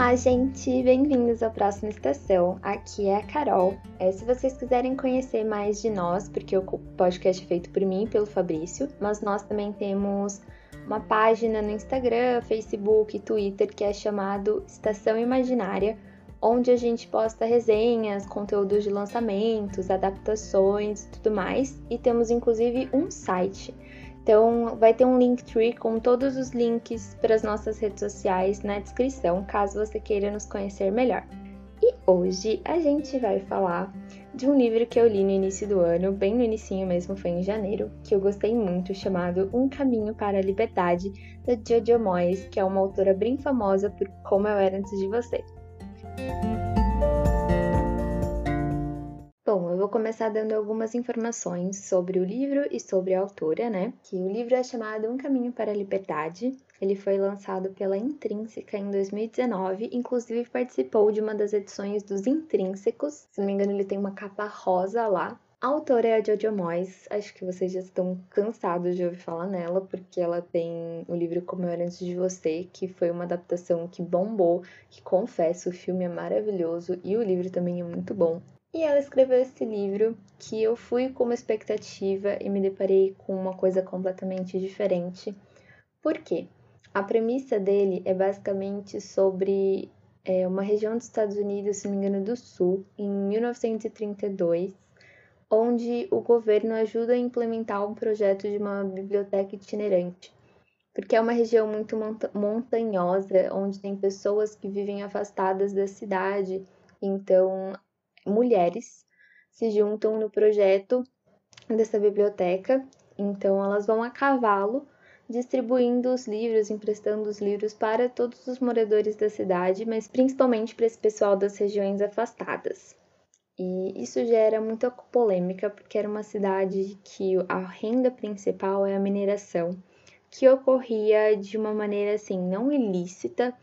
Olá, gente! Bem-vindos à próxima estação. Aqui é a Carol. É, se vocês quiserem conhecer mais de nós, porque o podcast é feito por mim e pelo Fabrício, mas nós também temos uma página no Instagram, Facebook Twitter que é chamado Estação Imaginária, onde a gente posta resenhas, conteúdos de lançamentos, adaptações e tudo mais. E temos inclusive um site então, vai ter um Linktree com todos os links para as nossas redes sociais na descrição, caso você queira nos conhecer melhor. E hoje a gente vai falar de um livro que eu li no início do ano, bem no início mesmo, foi em janeiro, que eu gostei muito, chamado Um Caminho para a Liberdade, da Jojo Moyes, que é uma autora bem famosa por Como Eu Era Antes de Você. Vou começar dando algumas informações sobre o livro e sobre a autora, né? Que o livro é chamado Um Caminho para a Liberdade. Ele foi lançado pela Intrínseca em 2019, inclusive participou de uma das edições dos Intrínsecos. Se não me engano, ele tem uma capa rosa lá. A autora é a Jojo Moyes, acho que vocês já estão cansados de ouvir falar nela, porque ela tem o livro Como Eu Era Antes de Você, que foi uma adaptação que bombou, que confesso, o filme é maravilhoso e o livro também é muito bom. E ela escreveu esse livro que eu fui com uma expectativa e me deparei com uma coisa completamente diferente. Por quê? A premissa dele é basicamente sobre é, uma região dos Estados Unidos, se não me engano, do Sul, em 1932, onde o governo ajuda a implementar um projeto de uma biblioteca itinerante. Porque é uma região muito montanhosa, onde tem pessoas que vivem afastadas da cidade, então mulheres se juntam no projeto dessa biblioteca. Então, elas vão a cavalo distribuindo os livros, emprestando os livros para todos os moradores da cidade, mas principalmente para esse pessoal das regiões afastadas. E isso gera muita polêmica, porque era uma cidade que a renda principal é a mineração, que ocorria de uma maneira assim, não ilícita,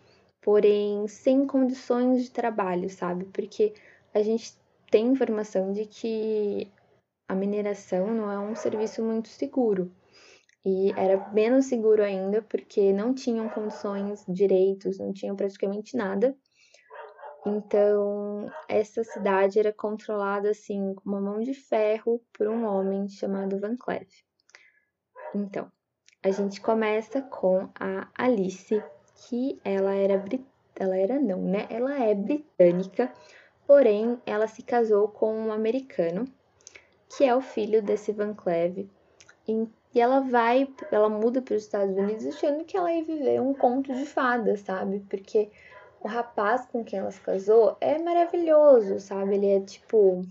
porém sem condições de trabalho, sabe? Porque a gente tem informação de que a mineração não é um serviço muito seguro. E era menos seguro ainda porque não tinham condições, direitos, não tinham praticamente nada. Então, essa cidade era controlada assim com uma mão de ferro por um homem chamado Van Cleef. Então, a gente começa com a Alice, que ela era ela era não, né? Ela é britânica, Porém, ela se casou com um americano, que é o filho desse Van Cleve, e ela vai, ela muda para os Estados Unidos achando que ela ia viver um conto de fadas, sabe? Porque o rapaz com quem ela se casou é maravilhoso, sabe? Ele é tipo.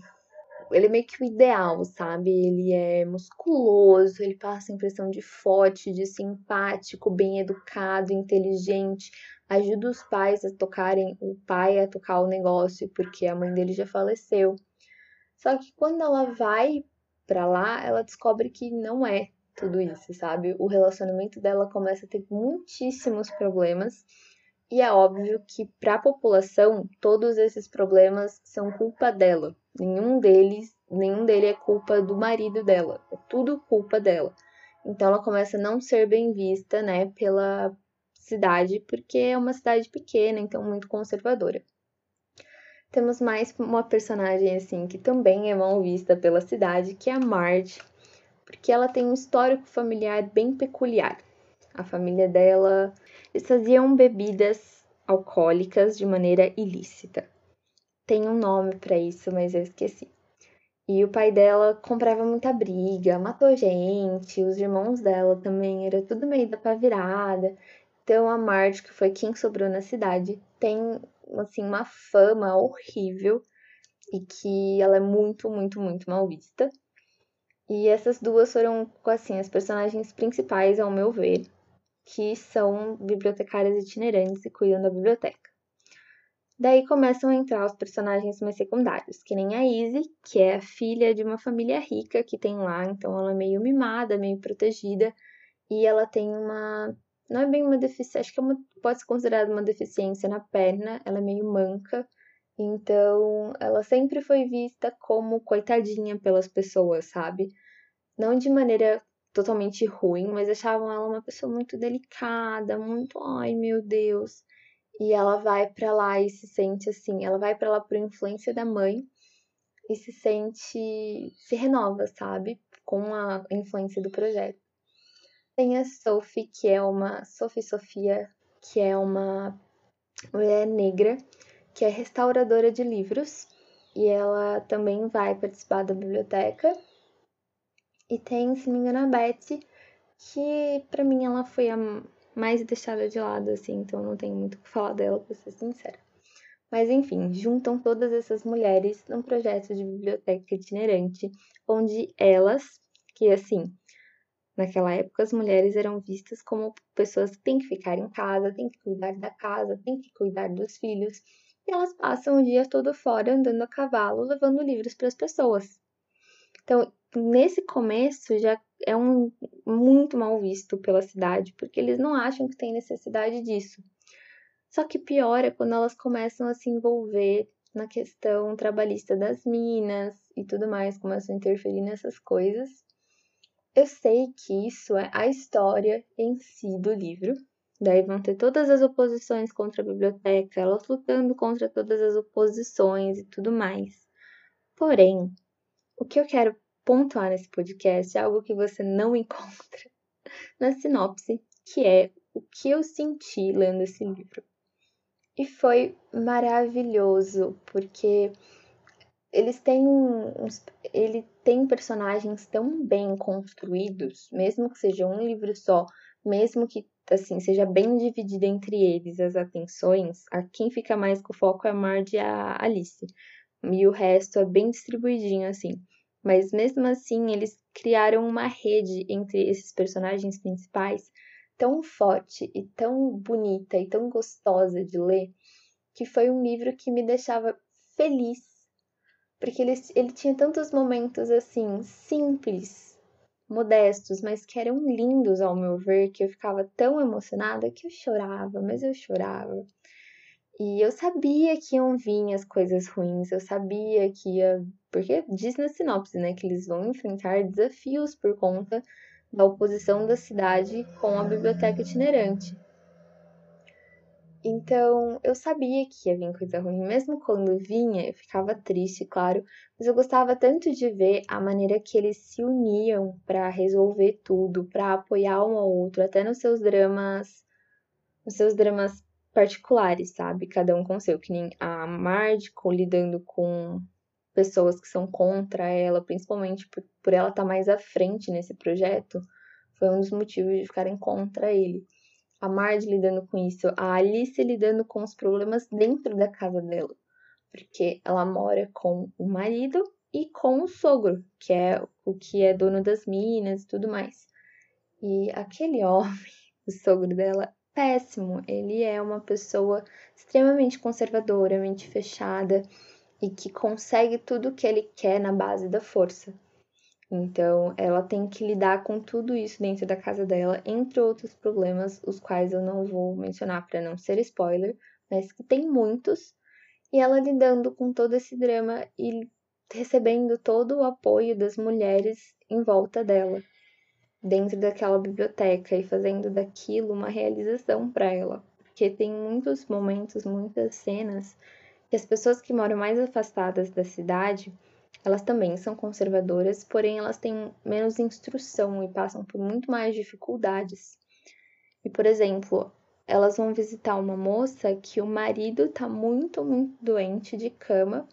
Ele é meio que o ideal, sabe? Ele é musculoso, ele passa a impressão de forte, de simpático, bem educado, inteligente, ajuda os pais a tocarem, o pai a tocar o negócio, porque a mãe dele já faleceu. Só que quando ela vai para lá, ela descobre que não é tudo isso, sabe? O relacionamento dela começa a ter muitíssimos problemas. E é óbvio que para a população, todos esses problemas são culpa dela. Nenhum deles, nenhum dele é culpa do marido dela. É tudo culpa dela. Então ela começa a não ser bem vista, né, pela cidade, porque é uma cidade pequena, então muito conservadora. Temos mais uma personagem assim que também é mal vista pela cidade, que é a Marge, porque ela tem um histórico familiar bem peculiar. A família dela, faziam bebidas alcoólicas de maneira ilícita. Tem um nome para isso, mas eu esqueci. E o pai dela comprava muita briga, matou gente, os irmãos dela também, era tudo meio da pá virada. Então a Marge, que foi quem sobrou na cidade, tem assim uma fama horrível e que ela é muito, muito, muito mal vista. E essas duas foram assim as personagens principais ao meu ver, que são bibliotecárias itinerantes e cuidam da biblioteca. Daí começam a entrar os personagens mais secundários, que nem a Izzy, que é filha de uma família rica que tem lá, então ela é meio mimada, meio protegida, e ela tem uma não é bem uma deficiência, acho que é uma, pode ser considerada uma deficiência na perna, ela é meio manca, então ela sempre foi vista como coitadinha pelas pessoas, sabe? Não de maneira totalmente ruim, mas achavam ela uma pessoa muito delicada, muito, ai meu Deus. e ela vai para lá e se sente assim, ela vai para lá por influência da mãe e se sente, se renova, sabe? Com a influência do projeto. Tem a Sophie, que é uma, Sophie Sofia, que é uma mulher negra, que é restauradora de livros, e ela também vai participar da biblioteca. E tem, se não me engano, a Betsy, que para mim ela foi a mais deixada de lado, assim, então não tenho muito o que falar dela, pra ser sincera. Mas enfim, juntam todas essas mulheres num projeto de biblioteca itinerante, onde elas, que assim, naquela época as mulheres eram vistas como pessoas que têm que ficar em casa, têm que cuidar da casa, têm que cuidar dos filhos, e elas passam o dia todo fora andando a cavalo, levando livros para as pessoas. Então, nesse começo já é um muito mal visto pela cidade, porque eles não acham que tem necessidade disso. Só que piora quando elas começam a se envolver na questão trabalhista das minas e tudo mais, começam a interferir nessas coisas. Eu sei que isso é a história em si do livro. Daí vão ter todas as oposições contra a biblioteca, elas lutando contra todas as oposições e tudo mais. Porém, o que eu quero pontuar nesse podcast é algo que você não encontra na sinopse, que é o que eu senti lendo esse livro. E foi maravilhoso, porque eles têm uns, ele tem personagens tão bem construídos, mesmo que seja um livro só, mesmo que assim seja bem dividido entre eles as atenções, a quem fica mais com foco é a Marge e a Alice. E o resto é bem distribuidinho assim. Mas mesmo assim, eles criaram uma rede entre esses personagens principais tão forte e tão bonita e tão gostosa de ler, que foi um livro que me deixava feliz. Porque ele, ele tinha tantos momentos assim, simples, modestos, mas que eram lindos ao meu ver, que eu ficava tão emocionada que eu chorava, mas eu chorava. E eu sabia que iam vir as coisas ruins, eu sabia que ia. Porque diz na sinopse, né? Que eles vão enfrentar desafios por conta da oposição da cidade com a biblioteca itinerante. Então, eu sabia que ia vir coisa ruim, mesmo quando vinha, eu ficava triste, claro, mas eu gostava tanto de ver a maneira que eles se uniam para resolver tudo, para apoiar um ao outro, até nos seus dramas, nos seus dramas particulares, sabe? Cada um com o seu, que nem a Marge lidando com pessoas que são contra ela, principalmente por, por ela estar tá mais à frente nesse projeto, foi um dos motivos de ficarem contra ele. A Marge lidando com isso, a Alice lidando com os problemas dentro da casa dela, porque ela mora com o marido e com o sogro, que é o que é dono das minas e tudo mais. E aquele homem, o sogro dela, péssimo. Ele é uma pessoa extremamente conservadora, mente fechada e que consegue tudo o que ele quer na base da força. Então, ela tem que lidar com tudo isso dentro da casa dela, entre outros problemas, os quais eu não vou mencionar para não ser spoiler, mas que tem muitos. E ela lidando com todo esse drama e recebendo todo o apoio das mulheres em volta dela dentro daquela biblioteca e fazendo daquilo uma realização para ela. Porque tem muitos momentos, muitas cenas que as pessoas que moram mais afastadas da cidade, elas também são conservadoras, porém elas têm menos instrução e passam por muito mais dificuldades. E, por exemplo, elas vão visitar uma moça que o marido tá muito, muito doente de cama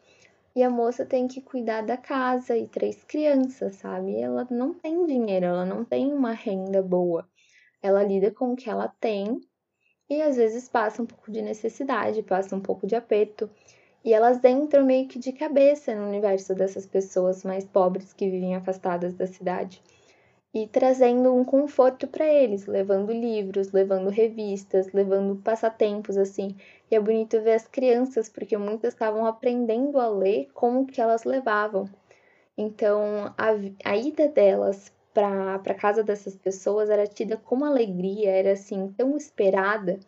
e a moça tem que cuidar da casa e três crianças, sabe? Ela não tem dinheiro, ela não tem uma renda boa. Ela lida com o que ela tem e às vezes passa um pouco de necessidade, passa um pouco de aperto. E elas entram meio que de cabeça no universo dessas pessoas mais pobres que vivem afastadas da cidade e trazendo um conforto para eles, levando livros, levando revistas, levando passatempos assim. E é bonito ver as crianças, porque muitas estavam aprendendo a ler como que elas levavam. Então, a, a ida delas para a casa dessas pessoas era tida como alegria, era assim, tão esperada.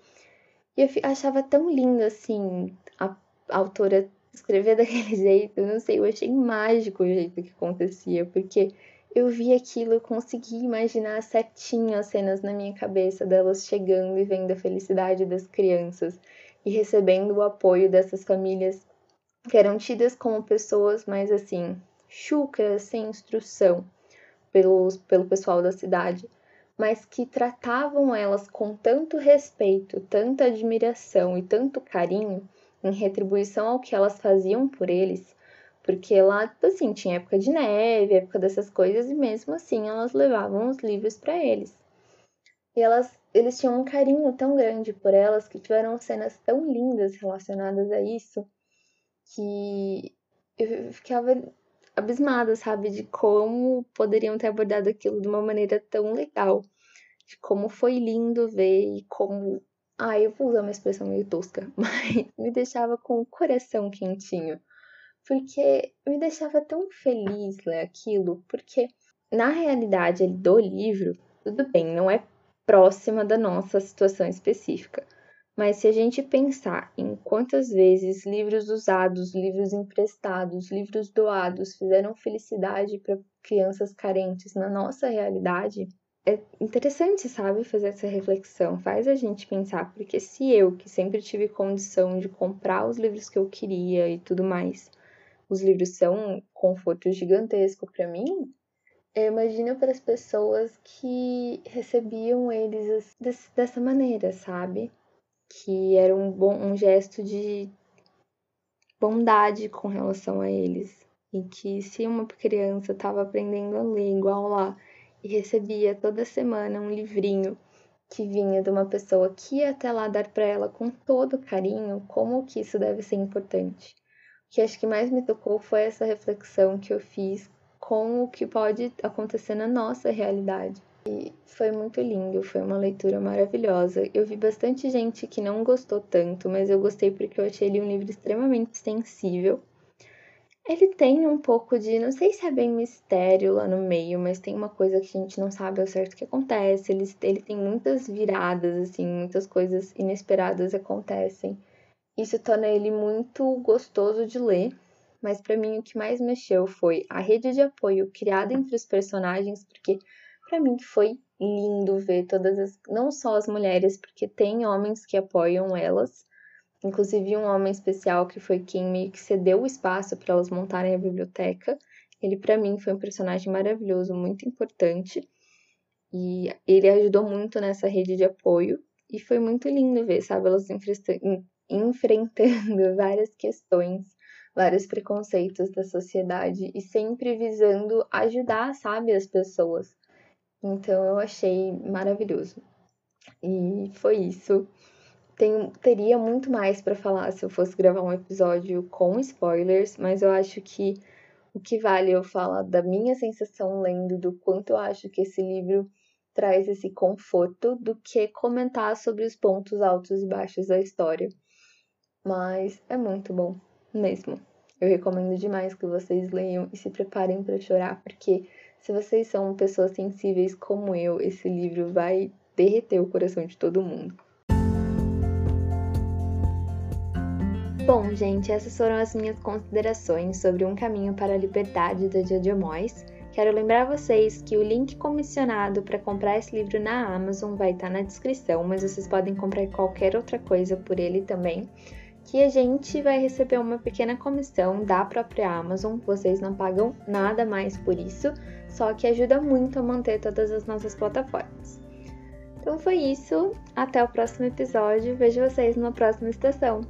E eu achava tão lindo assim a, a autora escrever daquele jeito, eu não sei, eu achei mágico o jeito que acontecia, porque eu vi aquilo, eu consegui imaginar certinho as cenas na minha cabeça delas chegando e vendo a felicidade das crianças. E recebendo o apoio dessas famílias que eram tidas como pessoas mais assim, chucras, sem instrução pelos, pelo pessoal da cidade, mas que tratavam elas com tanto respeito, tanta admiração e tanto carinho em retribuição ao que elas faziam por eles, porque lá, assim, tinha época de neve, época dessas coisas, e mesmo assim elas levavam os livros para eles. E elas, eles tinham um carinho tão grande por elas que tiveram cenas tão lindas relacionadas a isso que eu ficava abismada, sabe, de como poderiam ter abordado aquilo de uma maneira tão legal, de como foi lindo ver e como. Ah, eu vou usar uma expressão meio tosca, mas me deixava com o coração quentinho. Porque me deixava tão feliz ler aquilo, porque na realidade do livro, tudo bem, não é próxima da nossa situação específica. Mas se a gente pensar em quantas vezes livros usados, livros emprestados, livros doados fizeram felicidade para crianças carentes na nossa realidade, é interessante, sabe, fazer essa reflexão. Faz a gente pensar, porque se eu, que sempre tive condição de comprar os livros que eu queria e tudo mais, os livros são um conforto gigantesco para mim, eu imagino para as pessoas que recebiam eles dessa maneira, sabe? que era um, bom, um gesto de bondade com relação a eles. E que se uma criança estava aprendendo a ler igual lá e recebia toda semana um livrinho que vinha de uma pessoa que ia até lá dar para ela com todo carinho, como que isso deve ser importante. O que acho que mais me tocou foi essa reflexão que eu fiz com o que pode acontecer na nossa realidade. E foi muito lindo, foi uma leitura maravilhosa. Eu vi bastante gente que não gostou tanto, mas eu gostei porque eu achei ele um livro extremamente sensível. Ele tem um pouco de, não sei se é bem mistério lá no meio, mas tem uma coisa que a gente não sabe ao certo o que acontece. Ele, ele tem muitas viradas, assim, muitas coisas inesperadas acontecem. Isso torna ele muito gostoso de ler. Mas para mim o que mais mexeu foi a rede de apoio criada entre os personagens, porque para mim foi lindo ver todas as, não só as mulheres, porque tem homens que apoiam elas, inclusive um homem especial que foi quem meio que cedeu o espaço para elas montarem a biblioteca. Ele para mim foi um personagem maravilhoso, muito importante. E ele ajudou muito nessa rede de apoio e foi muito lindo ver, sabe, elas enfrentando várias questões, vários preconceitos da sociedade e sempre visando ajudar, sabe, as pessoas. Então eu achei maravilhoso. E foi isso. Tem, teria muito mais para falar se eu fosse gravar um episódio com spoilers, mas eu acho que o que vale eu falar da minha sensação lendo, do quanto eu acho que esse livro traz esse conforto, do que comentar sobre os pontos altos e baixos da história. Mas é muito bom, mesmo. Eu recomendo demais que vocês leiam e se preparem para chorar, porque se vocês são pessoas sensíveis como eu, esse livro vai derreter o coração de todo mundo. Bom, gente, essas foram as minhas considerações sobre Um Caminho para a Liberdade da Jojo Moyes. Quero lembrar vocês que o link comissionado para comprar esse livro na Amazon vai estar na descrição, mas vocês podem comprar qualquer outra coisa por ele também que a gente vai receber uma pequena comissão da própria Amazon, vocês não pagam nada mais por isso, só que ajuda muito a manter todas as nossas plataformas. Então foi isso, até o próximo episódio, vejo vocês numa próxima estação.